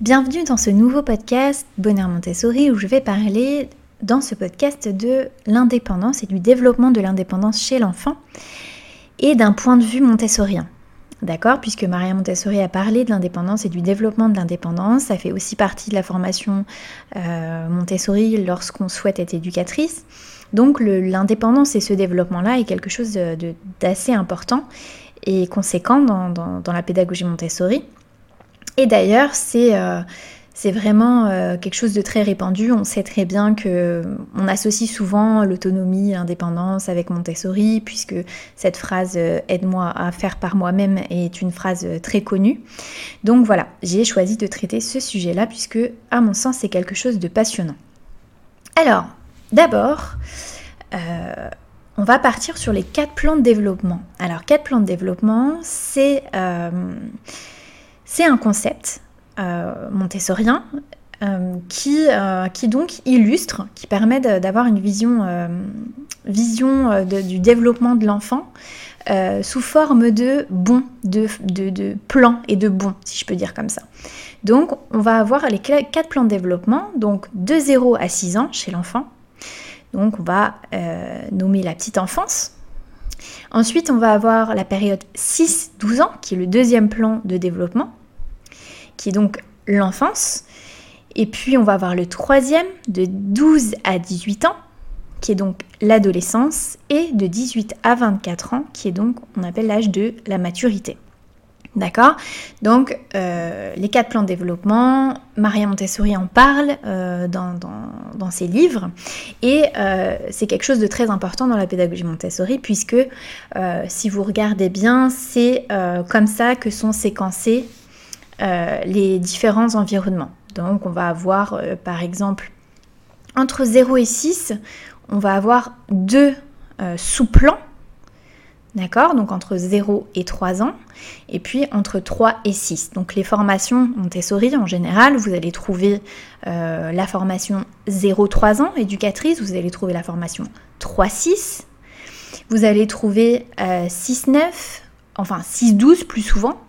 Bienvenue dans ce nouveau podcast Bonheur Montessori où je vais parler dans ce podcast de l'indépendance et du développement de l'indépendance chez l'enfant et d'un point de vue montessorien. D'accord? Puisque Maria Montessori a parlé de l'indépendance et du développement de l'indépendance, ça fait aussi partie de la formation euh, Montessori lorsqu'on souhaite être éducatrice. Donc l'indépendance et ce développement-là est quelque chose d'assez important et conséquent dans, la pédagogie Montessori. Et d'ailleurs, c'est euh, vraiment euh, quelque chose de très répandu. On sait très bien que on associe souvent l'autonomie, l'indépendance avec Montessori, puisque cette phrase euh, aide-moi à faire par moi-même est une phrase très connue. Donc voilà, j'ai choisi de traiter ce sujet-là, puisque à mon sens, c'est quelque chose de passionnant. Alors, d'abord, on va partir sur les quatre plans de développement. Alors, quatre plans de développement, c'est euh, un concept euh, montessorien euh, qui, qui, donc illustre, qui permet d'avoir une vision, vision du développement de l'enfant sous forme de bons, de, de, plans et de bons, si je peux dire comme ça. Donc, on va avoir les quatre plans de développement, donc de 0 à 6 ans chez l'enfant, donc on va euh, nommer la petite enfance. Ensuite, on va avoir la période 6-12 ans, qui est le deuxième plan de développement, qui est donc l'enfance. Et puis, on va avoir le troisième, de 12 à 18 ans, qui est donc l'adolescence, et de 18 à 24 ans, qui est donc, on appelle l'âge de la maturité. D'accord? Donc, euh, les quatre plans de développement, Maria Montessori en parle euh, dans, ses livres. Et euh, c'est quelque chose de très important dans la pédagogie Montessori, puisque si vous regardez bien, c'est comme ça que sont séquencés les différents environnements. Donc, on va avoir, par exemple, entre 0 et 6, on va avoir deux sous-plans D'accord? Donc entre 0 et 3 ans. Et puis entre 3 et 6. Donc les formations Montessori, en général, vous allez trouver euh, la formation 0-3 ans, éducatrice. Vous allez trouver la formation 3-6. Vous allez trouver 6-9, euh, enfin 6-12 plus souvent.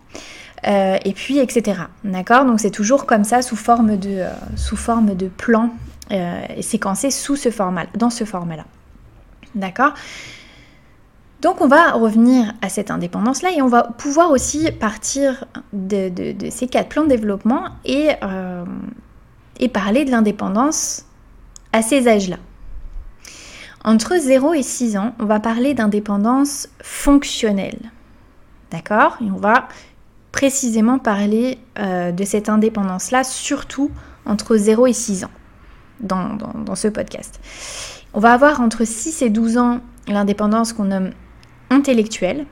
Euh, et puis etc. D'accord? Donc c'est toujours comme ça sous forme de, sous forme de plan séquencé sous ce format, dans ce format-là. D'accord? Donc on va revenir à cette indépendance-là et on va pouvoir aussi partir de, ces quatre plans de développement et, euh, et parler de l'indépendance à ces âges-là. Entre 0 et 6 ans, on va parler d'indépendance fonctionnelle. D'accord? Et on va précisément parler euh, de cette indépendance-là, surtout entre 0 et 6 ans, dans, dans ce podcast. On va avoir entre 6 et 12 ans l'indépendance qu'on nomme intellectuelle.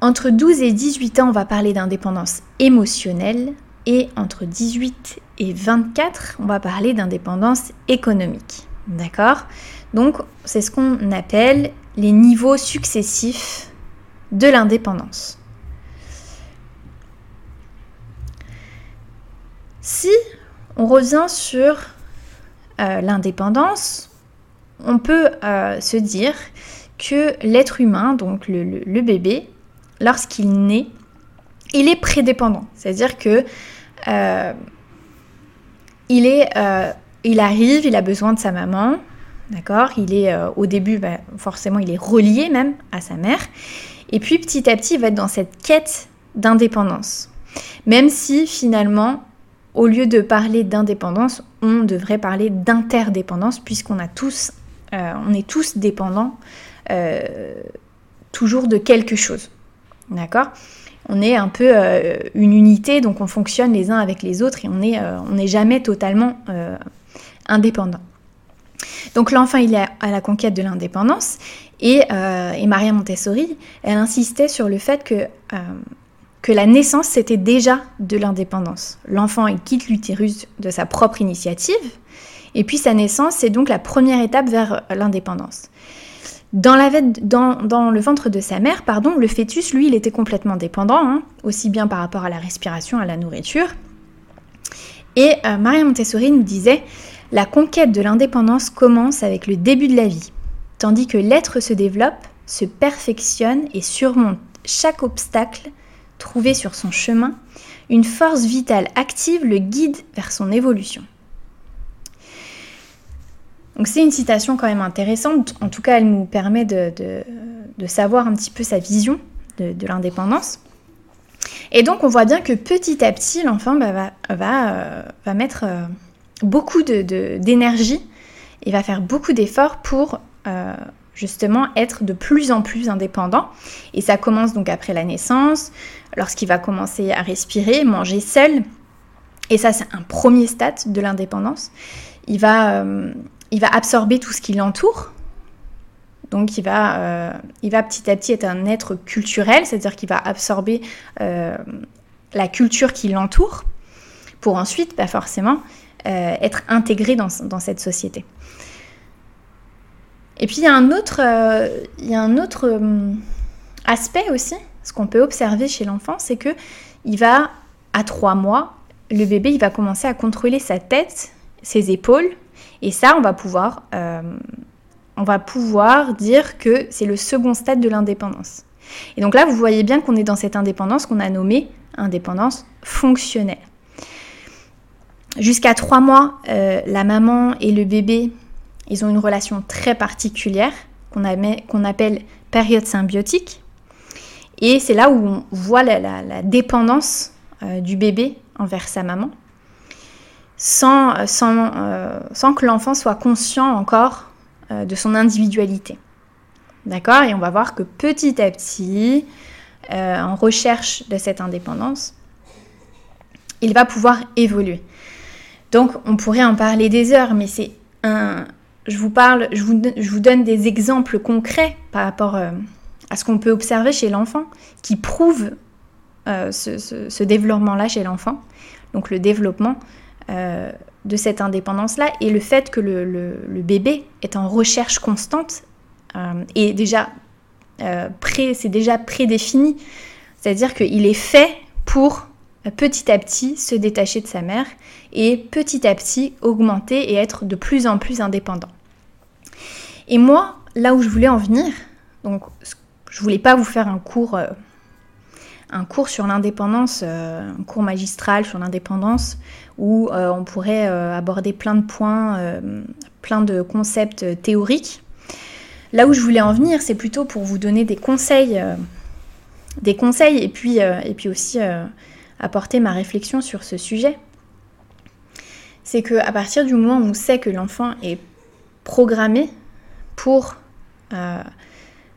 Entre 12 et 18 ans, on va parler d'indépendance émotionnelle. Et entre 18 et 24, on va parler d'indépendance économique. D'accord? Donc, c'est ce qu'on appelle les niveaux successifs de l'indépendance. Si on revient sur euh, l'indépendance, on peut euh, se dire que l'être humain, donc le, bébé, lorsqu'il naît, il est prédépendant. C'est-à-dire que euh, il, est, il arrive, il a besoin de sa maman, d'accord? Il est au début, bah, forcément, il est relié même à sa mère. Et puis petit à petit, il va être dans cette quête d'indépendance. Même si finalement, au lieu de parler d'indépendance, on devrait parler d'interdépendance, puisqu'on a tous, on est tous dépendants euh, toujours de quelque chose. D'accord? On est un peu euh, une unité, donc on fonctionne les uns avec les autres et on n'est euh, jamais totalement indépendant. Donc l'enfant, il est à la conquête de l'indépendance et, et, Maria Montessori, elle insistait sur le fait que, que la naissance, c'était déjà de l'indépendance. L'enfant, quitte l'utérus de sa propre initiative et puis sa naissance, c'est donc la première étape vers l'indépendance. Dans, le ventre de sa mère, pardon, le fœtus, lui, il était complètement dépendant, hein, aussi bien par rapport à la respiration, à la nourriture. Et euh, Maria Montessori nous disait, la conquête de l'indépendance commence avec le début de la vie, tandis que l'être se développe, se perfectionne et surmonte chaque obstacle trouvé sur son chemin. Une force vitale active le guide vers son évolution. Donc c'est une citation quand même intéressante, en tout cas elle nous permet de, savoir un petit peu sa vision de, l'indépendance. Et donc on voit bien que petit à petit l'enfant bah, va, va, euh, va, mettre euh, beaucoup d'énergie et va faire beaucoup d'efforts pour euh, justement être de plus en plus indépendant. Et ça commence donc après la naissance, lorsqu'il va commencer à respirer, manger seul. Et ça c'est un premier stade de l'indépendance. Il va il va absorber tout ce qui l'entoure. Donc il va, euh, il va petit à petit être un être culturel, c'est-à-dire qu'il va absorber euh, la culture qui l'entoure pour ensuite, bah, forcément, euh, être intégré dans, cette société. Et puis il y a un autre, il y a un autre aspect aussi, ce qu'on peut observer chez l'enfant, c'est que il va, à trois mois, le bébé, il va commencer à contrôler sa tête, ses épaules, et ça, on va pouvoir, euh, on va pouvoir dire que c'est le second stade de l'indépendance. Et donc là, vous voyez bien qu'on est dans cette indépendance qu'on a nommée indépendance fonctionnelle. Jusqu'à trois mois, euh, la maman et le bébé, ils ont une relation très particulière qu'on appelle période symbiotique. Et c'est là où on voit la, dépendance euh, du bébé envers sa maman sans, euh, sans, que l'enfant soit conscient encore euh, de son individualité. D'accord? Et on va voir que petit à petit, euh, en recherche de cette indépendance, il va pouvoir évoluer. Donc on pourrait en parler des heures, mais c'est un. Je vous parle, je vous, donne des exemples concrets par rapport à ce qu'on peut observer chez l'enfant qui prouvent ce, ce développement-là chez l'enfant. Donc le développement euh, de cette indépendance-là et le fait que le, bébé est en recherche constante euh, et déjà euh, c'est déjà prédéfini, c'est-à-dire qu'il est fait pour petit à petit se détacher de sa mère et petit à petit augmenter et être de plus en plus indépendant. Et moi, là où je voulais en venir, donc je voulais pas vous faire un cours un cours sur l'indépendance, euh, un cours magistral sur l'indépendance, où euh, on pourrait euh, aborder plein de points, plein de concepts théoriques. Là où je voulais en venir, c'est plutôt pour vous donner des conseils, des conseils et puis, et puis aussi apporter ma réflexion sur ce sujet. C'est qu'à partir du moment où on sait que l'enfant est programmé pour,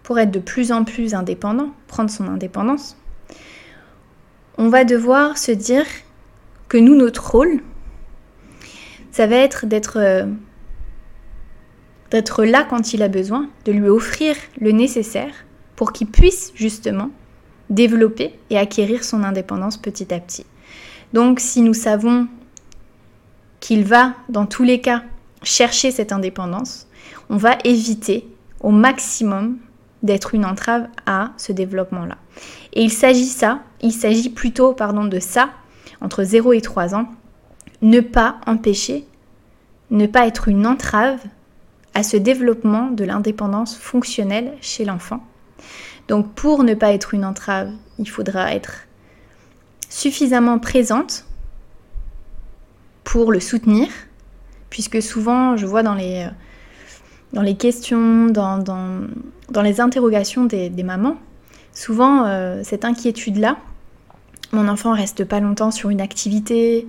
pour être de plus en plus indépendant, prendre son indépendance, on va devoir se dire que nous, notre rôle, ça va être d'être euh, d'être là quand il a besoin, de lui offrir le nécessaire pour qu'il puisse justement développer et acquérir son indépendance petit à petit. Donc si nous savons qu'il va, dans tous les cas, chercher cette indépendance, on va éviter au maximum d'être une entrave à ce développement-là. Et il s'agit plutôt pardon, de ça, entre 0 et 3 ans, ne pas empêcher, ne pas être une entrave à ce développement de l'indépendance fonctionnelle chez l'enfant. Donc pour ne pas être une entrave, il faudra être suffisamment présente pour le soutenir, puisque souvent je vois dans les, dans les questions, dans, dans, les interrogations des mamans, souvent euh, cette inquiétude-là, mon enfant reste pas longtemps sur une activité,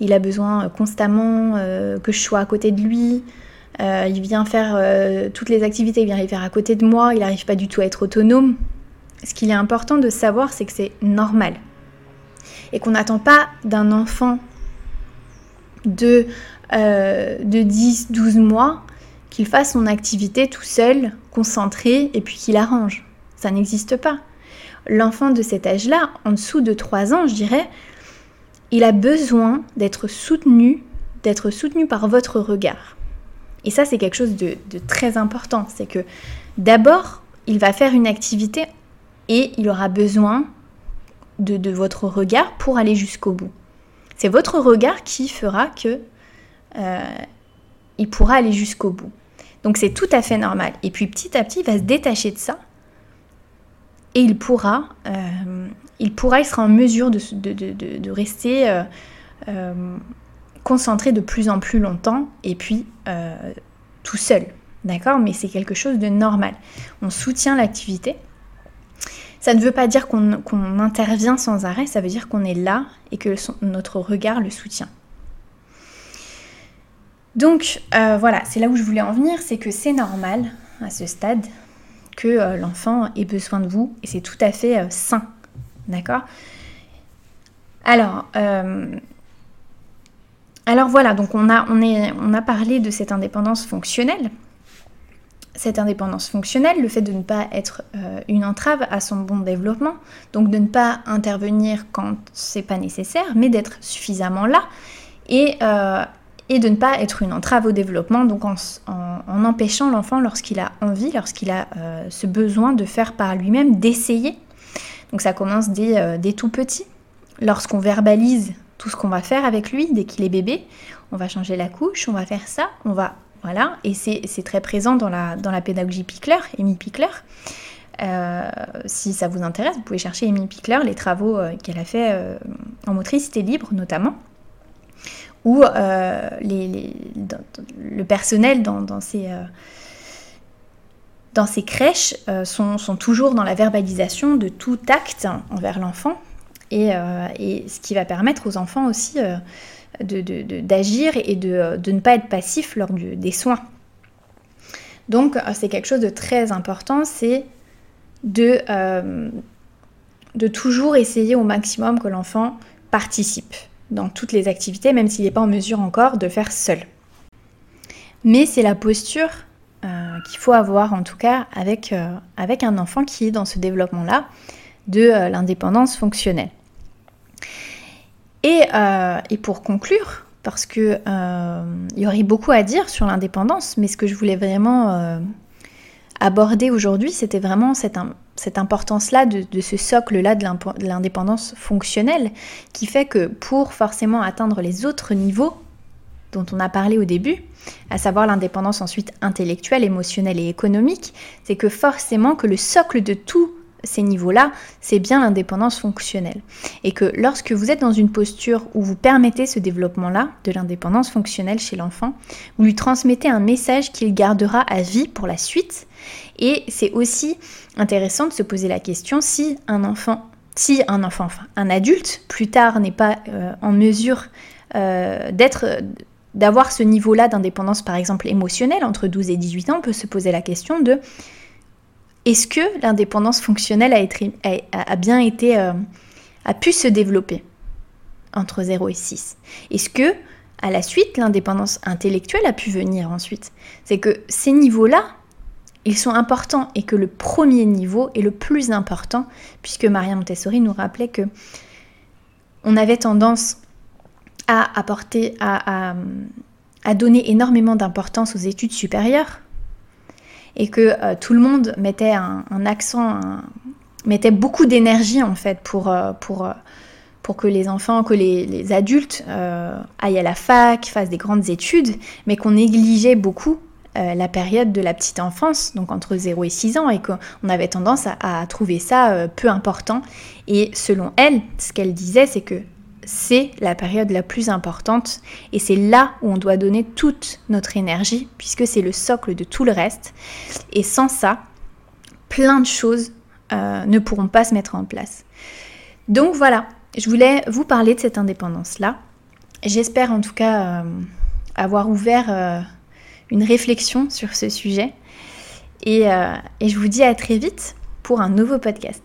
il a besoin euh, constamment euh, que je sois à côté de lui, il vient faire toutes les activités, il vient les faire à côté de moi, il n'arrive pas du tout à être autonome. Ce qu'il est important de savoir, c'est que c'est normal. Et qu'on n'attend pas d'un enfant de, de 10, 12 mois qu'il fasse son activité tout seul, concentré, et puis qu'il arrange. Ça n'existe pas. L'enfant de cet âge-là, en dessous de 3 ans, je dirais, il a besoin d'être soutenu, d'être soutenu par votre regard. Et ça, c'est quelque chose de, très important. C'est que d'abord, il va faire une activité et il aura besoin de, votre regard pour aller jusqu'au bout. C'est votre regard qui fera que euh, il pourra aller jusqu'au bout. Donc c'est tout à fait normal. Et puis petit à petit, il va se détacher de ça et il pourra, euh, il en mesure de, rester euh, euh, concentré de plus en plus longtemps et puis tout seul. D'accord? Mais c'est quelque chose de normal. On soutient l'activité. Ça ne veut pas dire qu'on intervient sans arrêt, ça veut dire qu'on est là et que notre regard le soutient. Donc voilà, c'est là où je voulais en venir, c'est que c'est normal à ce stade que euh, l'enfant ait besoin de vous et c'est tout à fait euh, sain. D'accord? Alors, euh, alors voilà, donc on a, on, est, on a parlé de cette indépendance fonctionnelle. Cette indépendance fonctionnelle, le fait de ne pas être une entrave à son bon développement, donc de ne pas intervenir quand c'est pas nécessaire, mais d'être suffisamment là et, et de ne pas être une entrave au développement, donc en, empêchant l'enfant lorsqu'il a envie, lorsqu'il a euh, ce besoin de faire par lui-même, d'essayer. Donc ça commence dès, euh, tout petit. Lorsqu'on verbalise tout ce qu'on va faire avec lui dès qu'il est bébé, on va changer la couche, on va faire ça, on va... Voilà, et c'est très présent dans la, dans la pédagogie Pickler, Amy Pickler. Euh, si ça vous intéresse, vous pouvez chercher Amy Pickler, les travaux qu'elle a fait en motricité libre notamment où euh, le personnel dans, ces, euh, dans ces crèches euh, sont, toujours dans la verbalisation de tout acte envers l'enfant, et, ce qui va permettre aux enfants aussi d'agir et de, ne pas être passifs lors des soins. Donc c'est quelque chose de très important, c'est de, de toujours essayer au maximum que l'enfant participe dans toutes les activités, même s'il n'est pas en mesure encore de faire seul. Mais c'est la posture euh, qu'il faut avoir, en tout cas, avec, euh, un enfant qui est dans ce développement-là de euh, l'indépendance fonctionnelle. Et, et, pour conclure, parce que il y aurait beaucoup à dire sur l'indépendance, mais ce que je voulais vraiment aborder aujourd'hui, c'était vraiment cette, importance-là de, ce socle-là de l'indépendance fonctionnelle qui fait que pour forcément atteindre les autres niveaux dont on a parlé au début, à savoir l'indépendance ensuite intellectuelle, émotionnelle et économique, c'est que forcément que le socle de tous ces niveaux-là, c'est bien l'indépendance fonctionnelle. Et que lorsque vous êtes dans une posture où vous permettez ce développement-là de l'indépendance fonctionnelle chez l'enfant, vous lui transmettez un message qu'il gardera à vie pour la suite et c'est aussi intéressant de se poser la question si un enfant, si un enfant, enfin un adulte, plus tard n'est pas euh, en mesure euh, d'avoir ce niveau-là d'indépendance, par exemple émotionnelle, entre 12 et 18 ans, on peut se poser la question de est-ce que l'indépendance fonctionnelle a, bien été, euh, a pu se développer entre 0 et 6 Est-ce que, à la suite, l'indépendance intellectuelle a pu venir ensuite? C'est que ces niveaux-là, ils sont importants et que le premier niveau est le plus important, puisque Maria Montessori nous rappelait que on avait tendance à apporter, à, donner énormément d'importance aux études supérieures et que euh, tout le monde mettait un, accent, mettait beaucoup d'énergie en fait pour, euh, pour, euh, pour que les enfants, que les, adultes aillent à la fac, fassent des grandes études, mais qu'on négligeait beaucoup la période de la petite enfance, donc entre 0 et 6 ans, et qu'on avait tendance à, trouver ça peu important. Et selon elle, ce qu'elle disait, c'est que c'est la période la plus importante et c'est là où on doit donner toute notre énergie puisque c'est le socle de tout le reste. Et sans ça, plein de choses euh, ne pourront pas se mettre en place. Donc voilà, je voulais vous parler de cette indépendance-là. J'espère en tout cas avoir ouvert une réflexion sur ce sujet. Et, euh, et je vous dis à très vite pour un nouveau podcast.